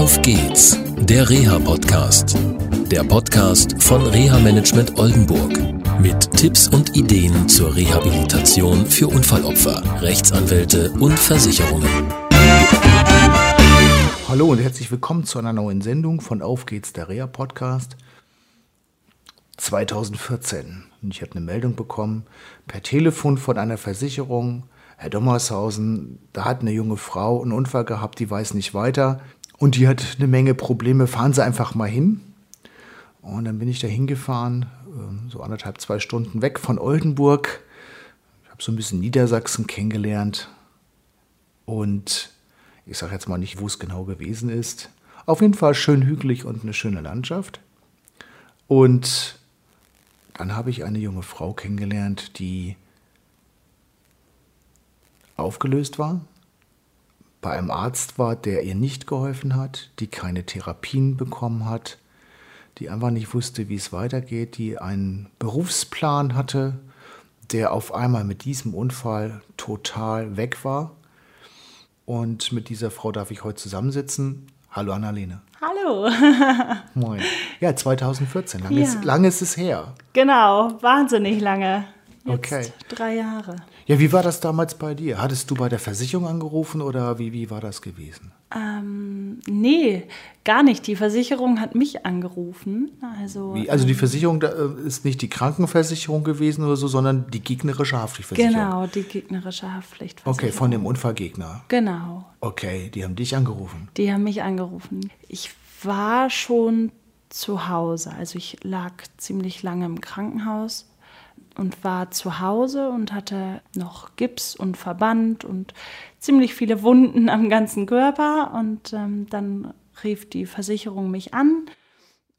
Auf geht's, der Reha-Podcast. Der Podcast von Reha-Management Oldenburg. Mit Tipps und Ideen zur Rehabilitation für Unfallopfer, Rechtsanwälte und Versicherungen. Hallo und herzlich willkommen zu einer neuen Sendung von Auf geht's, der Reha-Podcast 2014. Ich habe eine Meldung bekommen per Telefon von einer Versicherung. Herr Dommershausen, da hat eine junge Frau einen Unfall gehabt, die weiß nicht weiter und die hat eine Menge Probleme. Fahren Sie einfach mal hin. Und dann bin ich da hingefahren, ähm, so anderthalb, zwei Stunden weg von Oldenburg. Ich habe so ein bisschen Niedersachsen kennengelernt. Und ich sage jetzt mal nicht, wo es genau gewesen ist. Auf jeden Fall schön hügelig und eine schöne Landschaft. Und dann habe ich eine junge Frau kennengelernt, die aufgelöst war, bei einem Arzt war, der ihr nicht geholfen hat, die keine Therapien bekommen hat, die einfach nicht wusste, wie es weitergeht, die einen Berufsplan hatte, der auf einmal mit diesem Unfall total weg war. Und mit dieser Frau darf ich heute zusammensitzen. Hallo Annalene. Hallo. Moin. Ja, 2014. Lange, ja. Ist, lange ist es her. Genau, wahnsinnig lange. Jetzt okay. Drei Jahre. Ja, wie war das damals bei dir? Hattest du bei der Versicherung angerufen oder wie, wie war das gewesen? Ähm, nee, gar nicht. Die Versicherung hat mich angerufen. Also, wie? also die ähm, Versicherung äh, ist nicht die Krankenversicherung gewesen oder so, sondern die gegnerische Haftpflichtversicherung. Genau, die gegnerische Haftpflichtversicherung. Okay, von dem Unfallgegner. Genau. Okay, die haben dich angerufen. Die haben mich angerufen. Ich war schon zu Hause. Also ich lag ziemlich lange im Krankenhaus und war zu Hause und hatte noch Gips und Verband und ziemlich viele Wunden am ganzen Körper. Und ähm, dann rief die Versicherung mich an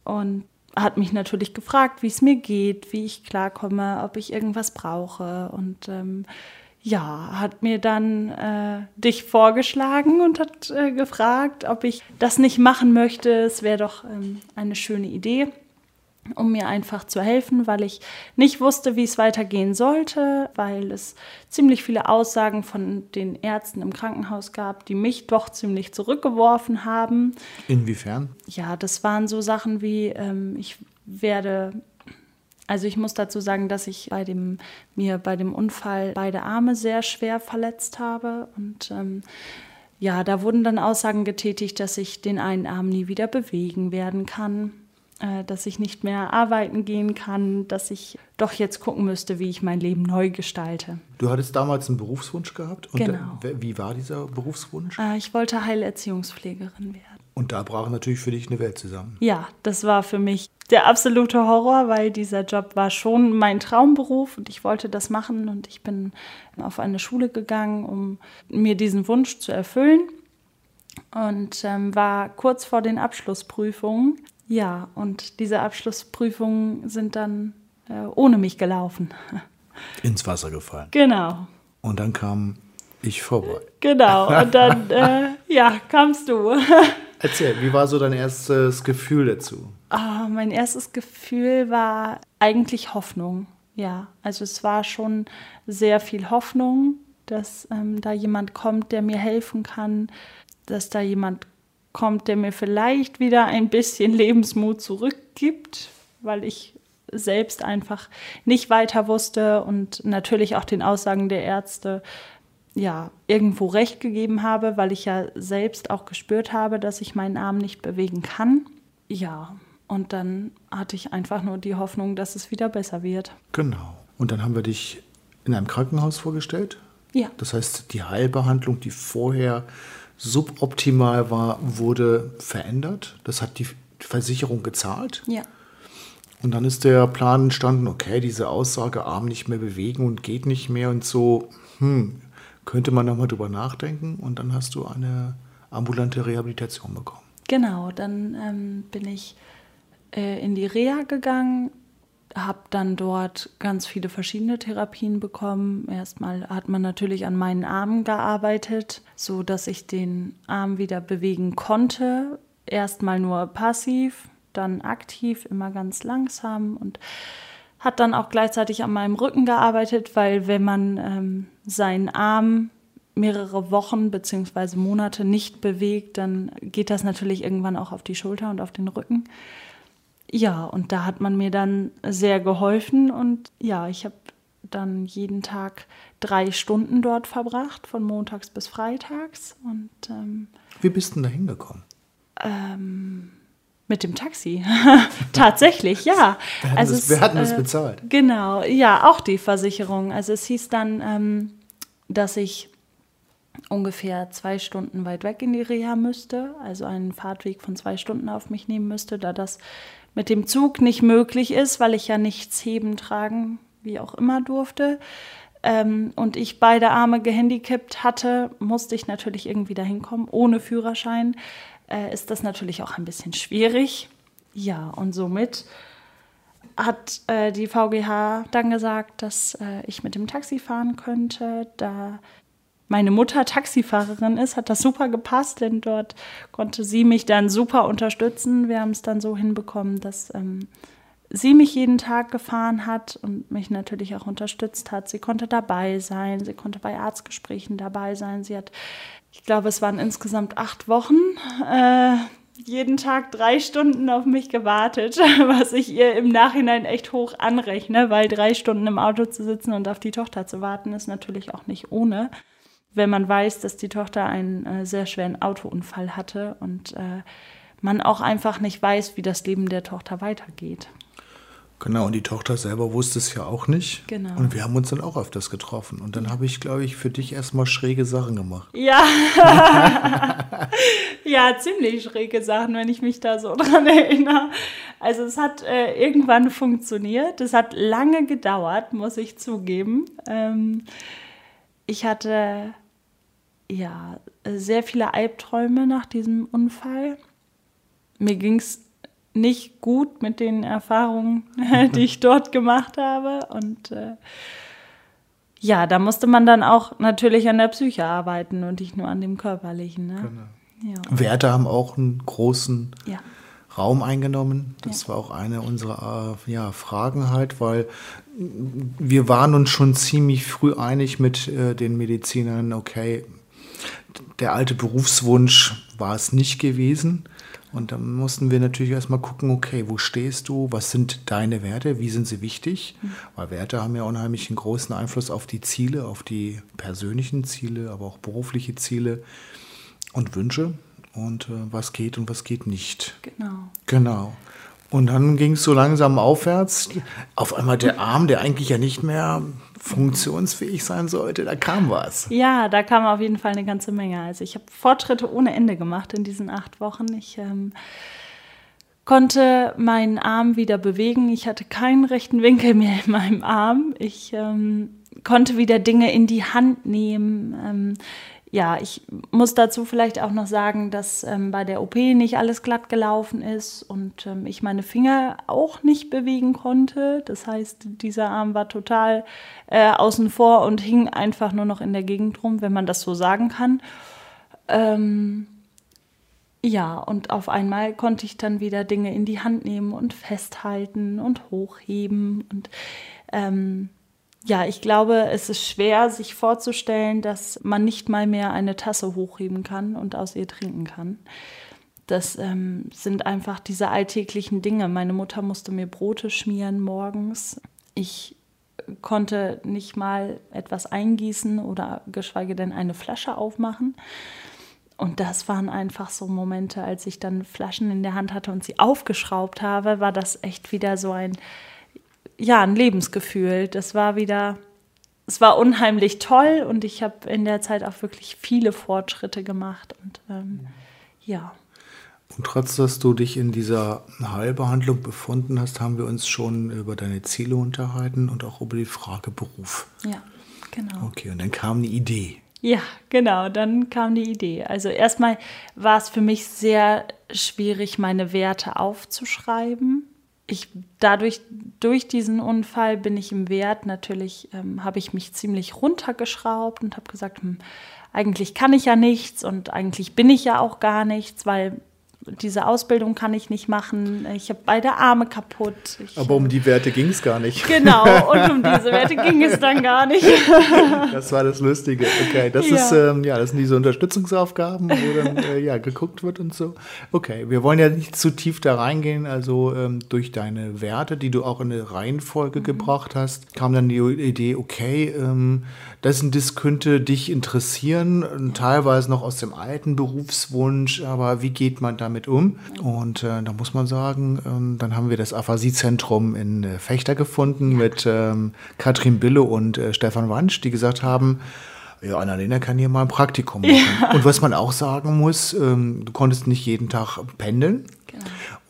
und hat mich natürlich gefragt, wie es mir geht, wie ich klarkomme, ob ich irgendwas brauche. Und ähm, ja, hat mir dann äh, dich vorgeschlagen und hat äh, gefragt, ob ich das nicht machen möchte. Es wäre doch ähm, eine schöne Idee um mir einfach zu helfen, weil ich nicht wusste, wie es weitergehen sollte, weil es ziemlich viele Aussagen von den Ärzten im Krankenhaus gab, die mich doch ziemlich zurückgeworfen haben. Inwiefern? Ja, das waren so Sachen wie, ähm, ich werde, also ich muss dazu sagen, dass ich bei dem, mir bei dem Unfall beide Arme sehr schwer verletzt habe und ähm, ja, da wurden dann Aussagen getätigt, dass ich den einen Arm nie wieder bewegen werden kann dass ich nicht mehr arbeiten gehen kann, dass ich doch jetzt gucken müsste, wie ich mein Leben neu gestalte. Du hattest damals einen Berufswunsch gehabt. Und genau. Wie war dieser Berufswunsch? Äh, ich wollte Heilerziehungspflegerin werden. Und da brach natürlich für dich eine Welt zusammen. Ja, das war für mich der absolute Horror, weil dieser Job war schon mein Traumberuf und ich wollte das machen und ich bin auf eine Schule gegangen, um mir diesen Wunsch zu erfüllen und ähm, war kurz vor den Abschlussprüfungen ja, und diese Abschlussprüfungen sind dann äh, ohne mich gelaufen. Ins Wasser gefallen. Genau. Und dann kam ich vorbei. Genau, und dann, äh, ja, kamst du. Erzähl, wie war so dein erstes Gefühl dazu? Oh, mein erstes Gefühl war eigentlich Hoffnung. Ja, also es war schon sehr viel Hoffnung, dass ähm, da jemand kommt, der mir helfen kann, dass da jemand kommt, der mir vielleicht wieder ein bisschen Lebensmut zurückgibt, weil ich selbst einfach nicht weiter wusste und natürlich auch den Aussagen der Ärzte ja irgendwo recht gegeben habe, weil ich ja selbst auch gespürt habe, dass ich meinen Arm nicht bewegen kann. Ja, und dann hatte ich einfach nur die Hoffnung, dass es wieder besser wird. Genau. Und dann haben wir dich in einem Krankenhaus vorgestellt. Ja. Das heißt, die Heilbehandlung, die vorher suboptimal war, wurde verändert. Das hat die Versicherung gezahlt. Ja. Und dann ist der Plan entstanden, okay, diese Aussage, Arm nicht mehr bewegen und geht nicht mehr und so, hm, könnte man nochmal drüber nachdenken und dann hast du eine ambulante Rehabilitation bekommen. Genau, dann ähm, bin ich äh, in die Reha gegangen, habe dann dort ganz viele verschiedene Therapien bekommen. Erstmal hat man natürlich an meinen Armen gearbeitet, so dass ich den Arm wieder bewegen konnte. Erstmal nur passiv, dann aktiv, immer ganz langsam und hat dann auch gleichzeitig an meinem Rücken gearbeitet, weil wenn man ähm, seinen Arm mehrere Wochen bzw. Monate nicht bewegt, dann geht das natürlich irgendwann auch auf die Schulter und auf den Rücken. Ja, und da hat man mir dann sehr geholfen und ja, ich habe dann jeden Tag drei Stunden dort verbracht, von montags bis freitags. Und, ähm, Wie bist du denn da hingekommen? Ähm, mit dem Taxi. Tatsächlich, ja. Wer hat, also das, wer hat das äh, bezahlt? Genau, ja, auch die Versicherung. Also es hieß dann, ähm, dass ich ungefähr zwei Stunden weit weg in die Reha müsste, also einen Fahrtweg von zwei Stunden auf mich nehmen müsste, da das mit dem Zug nicht möglich ist, weil ich ja nichts heben, tragen, wie auch immer durfte. Ähm, und ich beide Arme gehandicapt hatte, musste ich natürlich irgendwie dahin kommen. Ohne Führerschein äh, ist das natürlich auch ein bisschen schwierig. Ja, und somit hat äh, die VGH dann gesagt, dass äh, ich mit dem Taxi fahren könnte, da meine Mutter Taxifahrerin ist, hat das super gepasst, denn dort konnte sie mich dann super unterstützen. Wir haben es dann so hinbekommen, dass ähm, sie mich jeden Tag gefahren hat und mich natürlich auch unterstützt hat. Sie konnte dabei sein, sie konnte bei Arztgesprächen dabei sein. Sie hat, ich glaube, es waren insgesamt acht Wochen. Äh, jeden Tag drei Stunden auf mich gewartet, was ich ihr im Nachhinein echt hoch anrechne, weil drei Stunden im Auto zu sitzen und auf die Tochter zu warten, ist natürlich auch nicht ohne wenn man weiß, dass die Tochter einen äh, sehr schweren Autounfall hatte und äh, man auch einfach nicht weiß, wie das Leben der Tochter weitergeht. Genau, und die Tochter selber wusste es ja auch nicht. Genau. Und wir haben uns dann auch öfters getroffen. Und dann habe ich, glaube ich, für dich erstmal schräge Sachen gemacht. Ja. ja, ziemlich schräge Sachen, wenn ich mich da so dran erinnere. Also es hat äh, irgendwann funktioniert. Es hat lange gedauert, muss ich zugeben. Ähm, ich hatte ja, sehr viele Albträume nach diesem Unfall. Mir ging es nicht gut mit den Erfahrungen, die ich dort gemacht habe. Und äh, ja, da musste man dann auch natürlich an der Psyche arbeiten und nicht nur an dem Körperlichen. Ne? Genau. Ja. Werte haben auch einen großen ja. Raum eingenommen. Das ja. war auch eine unserer ja, Fragen halt, weil wir waren uns schon ziemlich früh einig mit äh, den Medizinern, okay, der alte Berufswunsch war es nicht gewesen. Und dann mussten wir natürlich erstmal gucken, okay, wo stehst du? Was sind deine Werte? Wie sind sie wichtig? Weil Werte haben ja unheimlich einen großen Einfluss auf die Ziele, auf die persönlichen Ziele, aber auch berufliche Ziele und Wünsche. Und äh, was geht und was geht nicht. Genau. Genau. Und dann ging es so langsam aufwärts. Auf einmal der Arm, der eigentlich ja nicht mehr funktionsfähig sein sollte, da kam was. Ja, da kam auf jeden Fall eine ganze Menge. Also ich habe Fortschritte ohne Ende gemacht in diesen acht Wochen. Ich ähm, konnte meinen Arm wieder bewegen. Ich hatte keinen rechten Winkel mehr in meinem Arm. Ich ähm, konnte wieder Dinge in die Hand nehmen. Ähm, ja, ich muss dazu vielleicht auch noch sagen, dass ähm, bei der OP nicht alles glatt gelaufen ist und ähm, ich meine Finger auch nicht bewegen konnte. Das heißt, dieser Arm war total äh, außen vor und hing einfach nur noch in der Gegend rum, wenn man das so sagen kann. Ähm, ja, und auf einmal konnte ich dann wieder Dinge in die Hand nehmen und festhalten und hochheben und ähm, ja, ich glaube, es ist schwer, sich vorzustellen, dass man nicht mal mehr eine Tasse hochheben kann und aus ihr trinken kann. Das ähm, sind einfach diese alltäglichen Dinge. Meine Mutter musste mir Brote schmieren morgens. Ich konnte nicht mal etwas eingießen oder geschweige denn eine Flasche aufmachen. Und das waren einfach so Momente, als ich dann Flaschen in der Hand hatte und sie aufgeschraubt habe, war das echt wieder so ein ja, ein Lebensgefühl. Das war wieder, es war unheimlich toll und ich habe in der Zeit auch wirklich viele Fortschritte gemacht. Und ähm, ja. Und trotz, dass du dich in dieser Heilbehandlung befunden hast, haben wir uns schon über deine Ziele unterhalten und auch über die Frage Beruf. Ja, genau. Okay, und dann kam eine Idee. Ja, genau, dann kam die Idee. Also erstmal war es für mich sehr schwierig, meine Werte aufzuschreiben ich dadurch, durch diesen Unfall bin ich im Wert. Natürlich, ähm, habe ich mich ziemlich runtergeschraubt und habe gesagt, hm, eigentlich kann ich ja nichts und eigentlich bin ich ja auch gar nichts, weil diese Ausbildung kann ich nicht machen, ich habe beide Arme kaputt. Ich, Aber um die Werte ging es gar nicht. Genau, und um diese Werte ging es dann gar nicht. Das war das Lustige. Okay, das ja. ist ähm, ja, das sind diese Unterstützungsaufgaben, wo dann äh, ja geguckt wird und so. Okay, wir wollen ja nicht zu tief da reingehen. Also ähm, durch deine Werte, die du auch in eine Reihenfolge mhm. gebracht hast, kam dann die Idee, okay, ähm, das, das könnte dich interessieren, teilweise noch aus dem alten Berufswunsch, aber wie geht man damit um? Und äh, da muss man sagen, ähm, dann haben wir das Aphasie-Zentrum in äh, Fechter gefunden mit ähm, Katrin Bille und äh, Stefan Wansch, die gesagt haben, ja, Annalena kann hier mal ein Praktikum machen. Ja. Und was man auch sagen muss, ähm, du konntest nicht jeden Tag pendeln. Genau.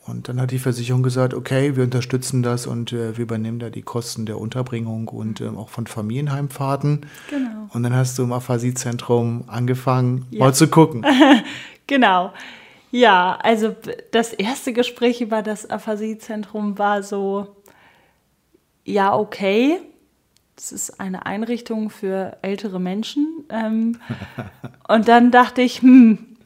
Und dann hat die Versicherung gesagt, okay, wir unterstützen das und äh, wir übernehmen da die Kosten der Unterbringung und ähm, auch von Familienheimfahrten. Genau. Und dann hast du im Aphasiezentrum angefangen, ja. mal zu gucken. genau. Ja, also das erste Gespräch über das Aphasiezentrum war so, ja, okay, es ist eine Einrichtung für ältere Menschen. Ähm, und dann dachte ich, hm,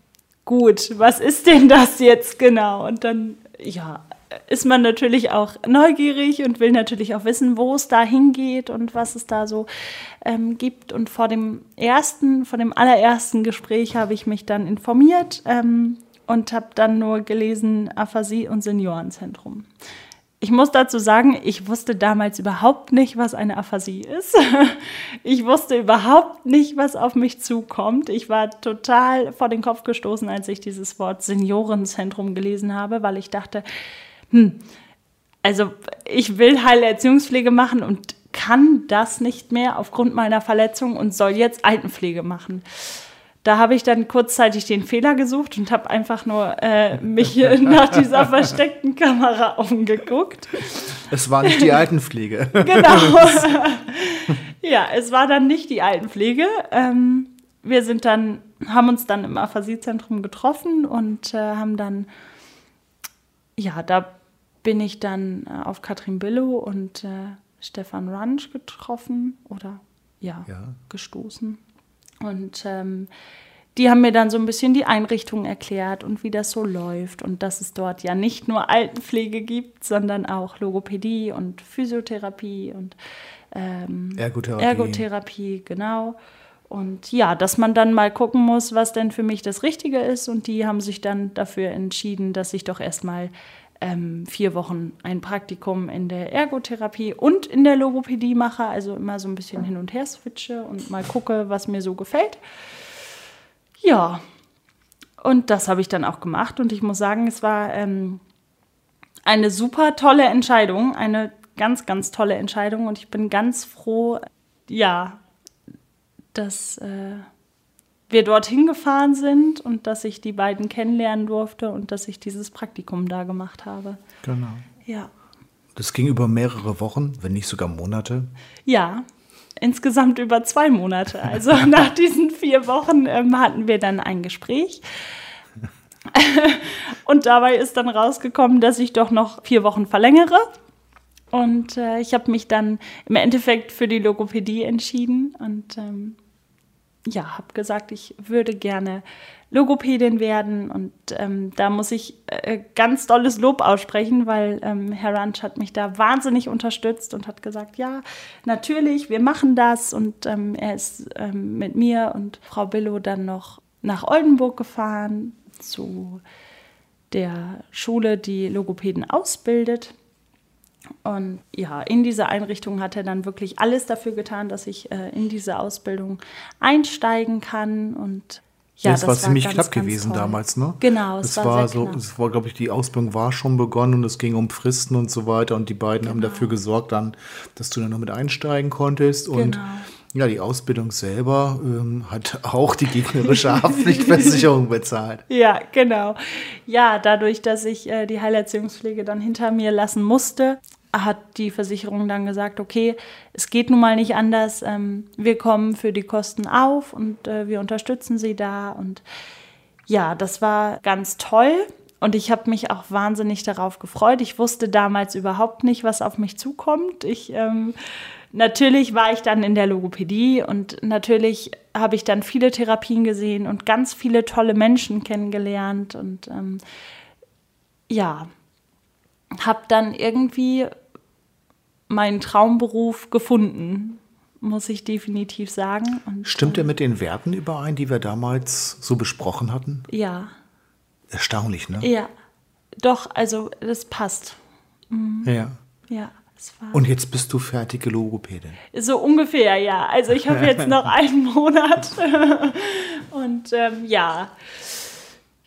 gut, was ist denn das jetzt genau? Und dann ja, ist man natürlich auch neugierig und will natürlich auch wissen, wo es da hingeht und was es da so ähm, gibt. Und vor dem ersten, vor dem allerersten Gespräch habe ich mich dann informiert ähm, und habe dann nur gelesen Aphasie und Seniorenzentrum. Ich muss dazu sagen, ich wusste damals überhaupt nicht, was eine Aphasie ist. Ich wusste überhaupt nicht, was auf mich zukommt. Ich war total vor den Kopf gestoßen, als ich dieses Wort Seniorenzentrum gelesen habe, weil ich dachte, hm, also ich will Heilerziehungspflege machen und kann das nicht mehr aufgrund meiner Verletzung und soll jetzt Altenpflege machen. Da habe ich dann kurzzeitig den Fehler gesucht und habe einfach nur äh, mich nach dieser versteckten Kamera umgeguckt. Es war nicht die Altenpflege. genau. ja, es war dann nicht die Altenpflege. Ähm, wir sind dann, haben uns dann im Aphasiezentrum getroffen und äh, haben dann, ja, da bin ich dann äh, auf Katrin Billow und äh, Stefan Runsch getroffen oder ja, ja. gestoßen. Und ähm, die haben mir dann so ein bisschen die Einrichtung erklärt und wie das so läuft und dass es dort ja nicht nur Altenpflege gibt, sondern auch Logopädie und Physiotherapie und ähm, Ergotherapie. Ergotherapie, genau. Und ja, dass man dann mal gucken muss, was denn für mich das Richtige ist. Und die haben sich dann dafür entschieden, dass ich doch erstmal ähm, vier Wochen ein Praktikum in der Ergotherapie und in der Logopädie mache, also immer so ein bisschen hin und her switche und mal gucke, was mir so gefällt. Ja, und das habe ich dann auch gemacht und ich muss sagen, es war ähm, eine super tolle Entscheidung, eine ganz, ganz tolle Entscheidung und ich bin ganz froh, ja, dass. Äh, wir dorthin gefahren sind und dass ich die beiden kennenlernen durfte und dass ich dieses Praktikum da gemacht habe. Genau. Ja. Das ging über mehrere Wochen, wenn nicht sogar Monate. Ja, insgesamt über zwei Monate. Also nach diesen vier Wochen ähm, hatten wir dann ein Gespräch. und dabei ist dann rausgekommen, dass ich doch noch vier Wochen verlängere. Und äh, ich habe mich dann im Endeffekt für die Logopädie entschieden und ähm, ja, habe gesagt, ich würde gerne Logopädin werden und ähm, da muss ich äh, ganz dolles Lob aussprechen, weil ähm, Herr Ranch hat mich da wahnsinnig unterstützt und hat gesagt, ja, natürlich, wir machen das und ähm, er ist ähm, mit mir und Frau Billow dann noch nach Oldenburg gefahren zu der Schule, die Logopäden ausbildet und ja, in dieser Einrichtung hat er dann wirklich alles dafür getan, dass ich äh, in diese Ausbildung einsteigen kann. Und ja, das, das war ziemlich ganz, knapp ganz gewesen toll. damals, ne? Genau, es, es war, war so, knapp. es war, glaube ich, die Ausbildung war schon begonnen und es ging um Fristen und so weiter. Und die beiden genau. haben dafür gesorgt, dann, dass du dann noch mit einsteigen konntest. Und genau. Ja, die Ausbildung selber ähm, hat auch die gegnerische Haftpflichtversicherung bezahlt. Ja, genau. Ja, dadurch, dass ich äh, die Heilerziehungspflege dann hinter mir lassen musste, hat die Versicherung dann gesagt, okay, es geht nun mal nicht anders, ähm, wir kommen für die Kosten auf und äh, wir unterstützen sie da. Und ja, das war ganz toll. Und ich habe mich auch wahnsinnig darauf gefreut. Ich wusste damals überhaupt nicht, was auf mich zukommt. Ich ähm, natürlich war ich dann in der Logopädie und natürlich habe ich dann viele Therapien gesehen und ganz viele tolle Menschen kennengelernt und ähm, ja, habe dann irgendwie meinen Traumberuf gefunden, muss ich definitiv sagen. Und, Stimmt er mit den Werten überein, die wir damals so besprochen hatten? Ja. Erstaunlich, ne? Ja, doch, also das passt. Mhm. Ja. Ja. Und jetzt bist du fertige Logopädin. So ungefähr, ja. Also ich habe jetzt noch einen Monat. und ähm, ja,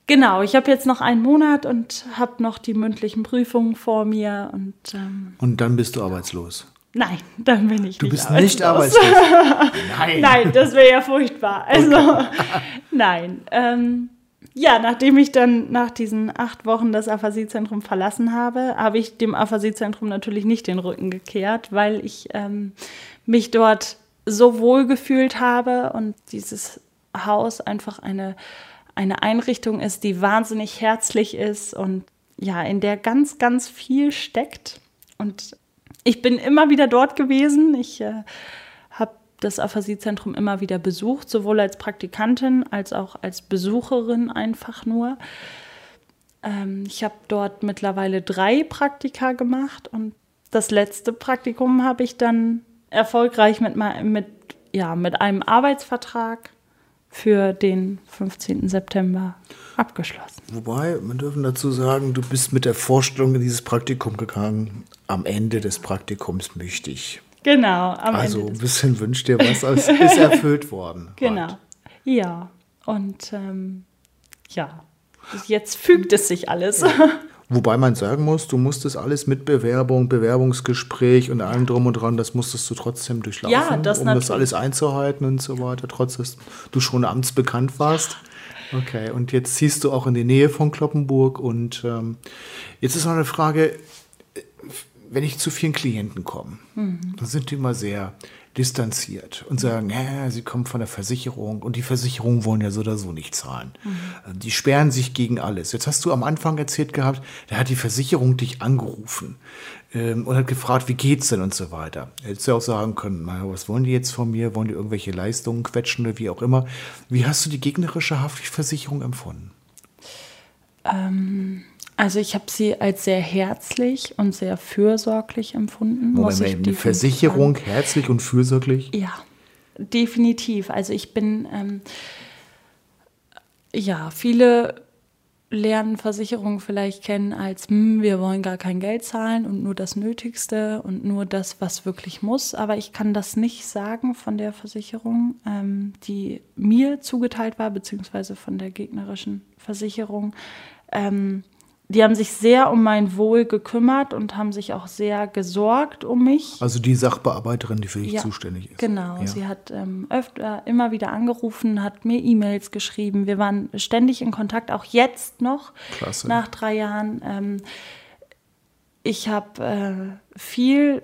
genau, ich habe jetzt noch einen Monat und habe noch die mündlichen Prüfungen vor mir. Und, ähm, und dann bist du arbeitslos. Nein, dann bin ich du nicht bist arbeitslos. nicht arbeitslos. nein. nein, das wäre ja furchtbar. Also, okay. nein. Ähm, ja, nachdem ich dann nach diesen acht Wochen das Aphasiezentrum verlassen habe, habe ich dem Aphasiezentrum natürlich nicht den Rücken gekehrt, weil ich ähm, mich dort so wohl gefühlt habe und dieses Haus einfach eine, eine Einrichtung ist, die wahnsinnig herzlich ist und ja, in der ganz, ganz viel steckt. Und ich bin immer wieder dort gewesen. Ich äh, das Aphasiezentrum immer wieder besucht, sowohl als Praktikantin als auch als Besucherin einfach nur. Ähm, ich habe dort mittlerweile drei Praktika gemacht und das letzte Praktikum habe ich dann erfolgreich mit, mit, ja, mit einem Arbeitsvertrag für den 15. September abgeschlossen. Wobei, man dürfen dazu sagen, du bist mit der Vorstellung in dieses Praktikum gegangen. Am Ende des Praktikums möchte ich Genau. also ein bisschen wünscht dir was, als ist erfüllt worden. Genau. Halt. Ja. Und ähm, ja, jetzt fügt es sich alles. Ja. Wobei man sagen muss, du musstest alles mit Bewerbung, Bewerbungsgespräch und allem drum und dran, das musstest du trotzdem durchlaufen, ja, das um natürlich. das alles einzuhalten und so weiter, trotz dass du schon amtsbekannt warst. Okay, und jetzt ziehst du auch in die Nähe von Kloppenburg und ähm, jetzt ist noch eine Frage, wenn ich zu vielen Klienten komme, mhm. dann sind die immer sehr distanziert und sagen, ja, sie kommen von der Versicherung und die Versicherungen wollen ja so oder so nicht zahlen. Mhm. Die sperren sich gegen alles. Jetzt hast du am Anfang erzählt gehabt, da hat die Versicherung dich angerufen ähm, und hat gefragt, wie geht's denn und so weiter. Hättest du auch sagen können, naja, was wollen die jetzt von mir? Wollen die irgendwelche Leistungen quetschen oder wie auch immer? Wie hast du die gegnerische Haftpflichtversicherung empfunden? Ähm also ich habe sie als sehr herzlich und sehr fürsorglich empfunden. Moment, muss ich Versicherung sagen. herzlich und fürsorglich? Ja, definitiv. Also ich bin, ähm, ja, viele lernen Versicherungen vielleicht kennen als, hm, wir wollen gar kein Geld zahlen und nur das Nötigste und nur das, was wirklich muss. Aber ich kann das nicht sagen von der Versicherung, ähm, die mir zugeteilt war, beziehungsweise von der gegnerischen Versicherung. Ähm, die haben sich sehr um mein Wohl gekümmert und haben sich auch sehr gesorgt um mich. Also die Sachbearbeiterin, die für dich ja, zuständig ist. Genau, ja. sie hat ähm, öfter immer wieder angerufen, hat mir E-Mails geschrieben. Wir waren ständig in Kontakt, auch jetzt noch, Klasse. nach drei Jahren. Ähm, ich habe äh, viel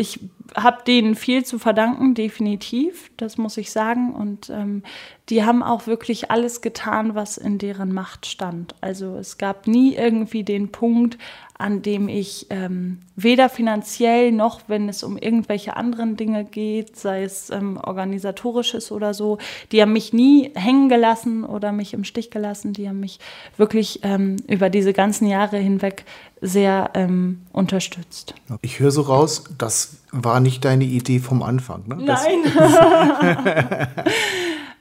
ich habe denen viel zu verdanken, definitiv, das muss ich sagen. Und ähm, die haben auch wirklich alles getan, was in deren Macht stand. Also es gab nie irgendwie den Punkt, an dem ich ähm, weder finanziell noch, wenn es um irgendwelche anderen Dinge geht, sei es ähm, organisatorisches oder so, die haben mich nie hängen gelassen oder mich im Stich gelassen. Die haben mich wirklich ähm, über diese ganzen Jahre hinweg sehr ähm, unterstützt. Ich höre so raus, das war nicht deine Idee vom Anfang. Ne? Nein.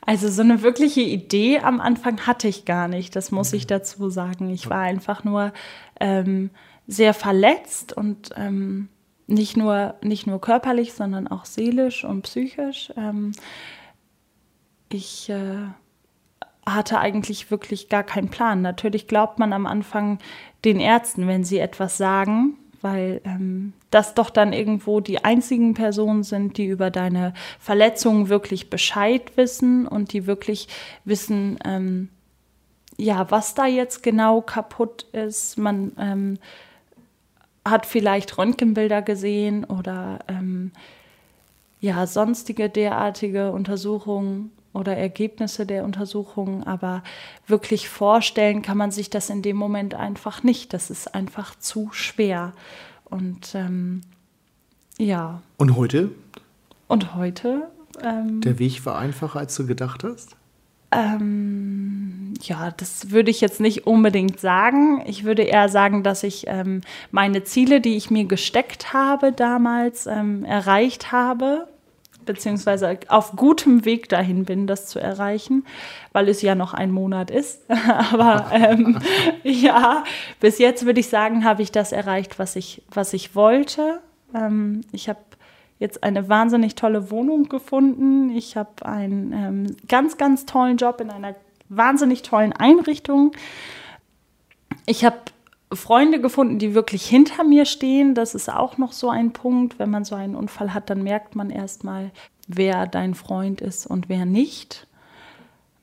also so eine wirkliche Idee am Anfang hatte ich gar nicht, das muss ich dazu sagen. Ich war einfach nur ähm, sehr verletzt und ähm, nicht, nur, nicht nur körperlich, sondern auch seelisch und psychisch. Ähm, ich äh, hatte eigentlich wirklich gar keinen Plan. Natürlich glaubt man am Anfang den Ärzten, wenn sie etwas sagen, weil ähm, das doch dann irgendwo die einzigen Personen sind, die über deine Verletzungen wirklich Bescheid wissen und die wirklich wissen, ähm, ja, was da jetzt genau kaputt ist. Man ähm, hat vielleicht Röntgenbilder gesehen oder ähm, ja, sonstige derartige Untersuchungen oder Ergebnisse der Untersuchungen, aber wirklich vorstellen kann man sich das in dem Moment einfach nicht. Das ist einfach zu schwer. Und ähm, Ja. Und heute? Und heute? Ähm, Der Weg war einfacher, als du gedacht hast? Ähm, ja, das würde ich jetzt nicht unbedingt sagen. Ich würde eher sagen, dass ich ähm, meine Ziele, die ich mir gesteckt habe damals, ähm, erreicht habe, beziehungsweise auf gutem Weg dahin bin, das zu erreichen, weil es ja noch ein Monat ist. Aber ähm, ja, bis jetzt würde ich sagen, habe ich das erreicht, was ich, was ich wollte. Ähm, ich habe jetzt eine wahnsinnig tolle Wohnung gefunden. Ich habe einen ähm, ganz, ganz tollen Job in einer wahnsinnig tollen Einrichtung. Ich habe Freunde gefunden, die wirklich hinter mir stehen. Das ist auch noch so ein Punkt. Wenn man so einen Unfall hat, dann merkt man erstmal, wer dein Freund ist und wer nicht.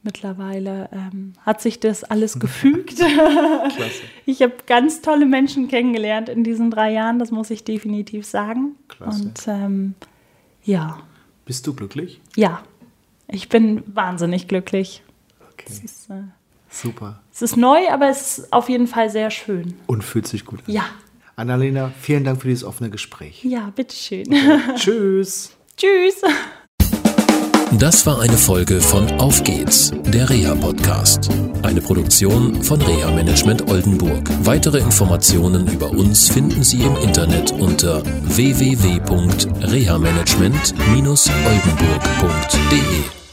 Mittlerweile ähm, hat sich das alles gefügt. Klasse. Ich habe ganz tolle Menschen kennengelernt in diesen drei Jahren, das muss ich definitiv sagen. Klasse. Und ähm, ja, Bist du glücklich? ja, ich bin wahnsinnig glücklich. Okay. Es ist, äh, Super. es ist neu, aber es ist auf jeden Fall sehr schön. Und fühlt sich gut an. Ja, Annalena, vielen Dank für dieses offene Gespräch. ja, bitteschön. Tschüss. Tschüss. Das war eine Folge von Auf geht's, der Reha-Podcast. Eine Produktion von Reha Management Oldenburg. Weitere Informationen über uns finden Sie im Internet unter www.rehamanagement-oldenburg.de.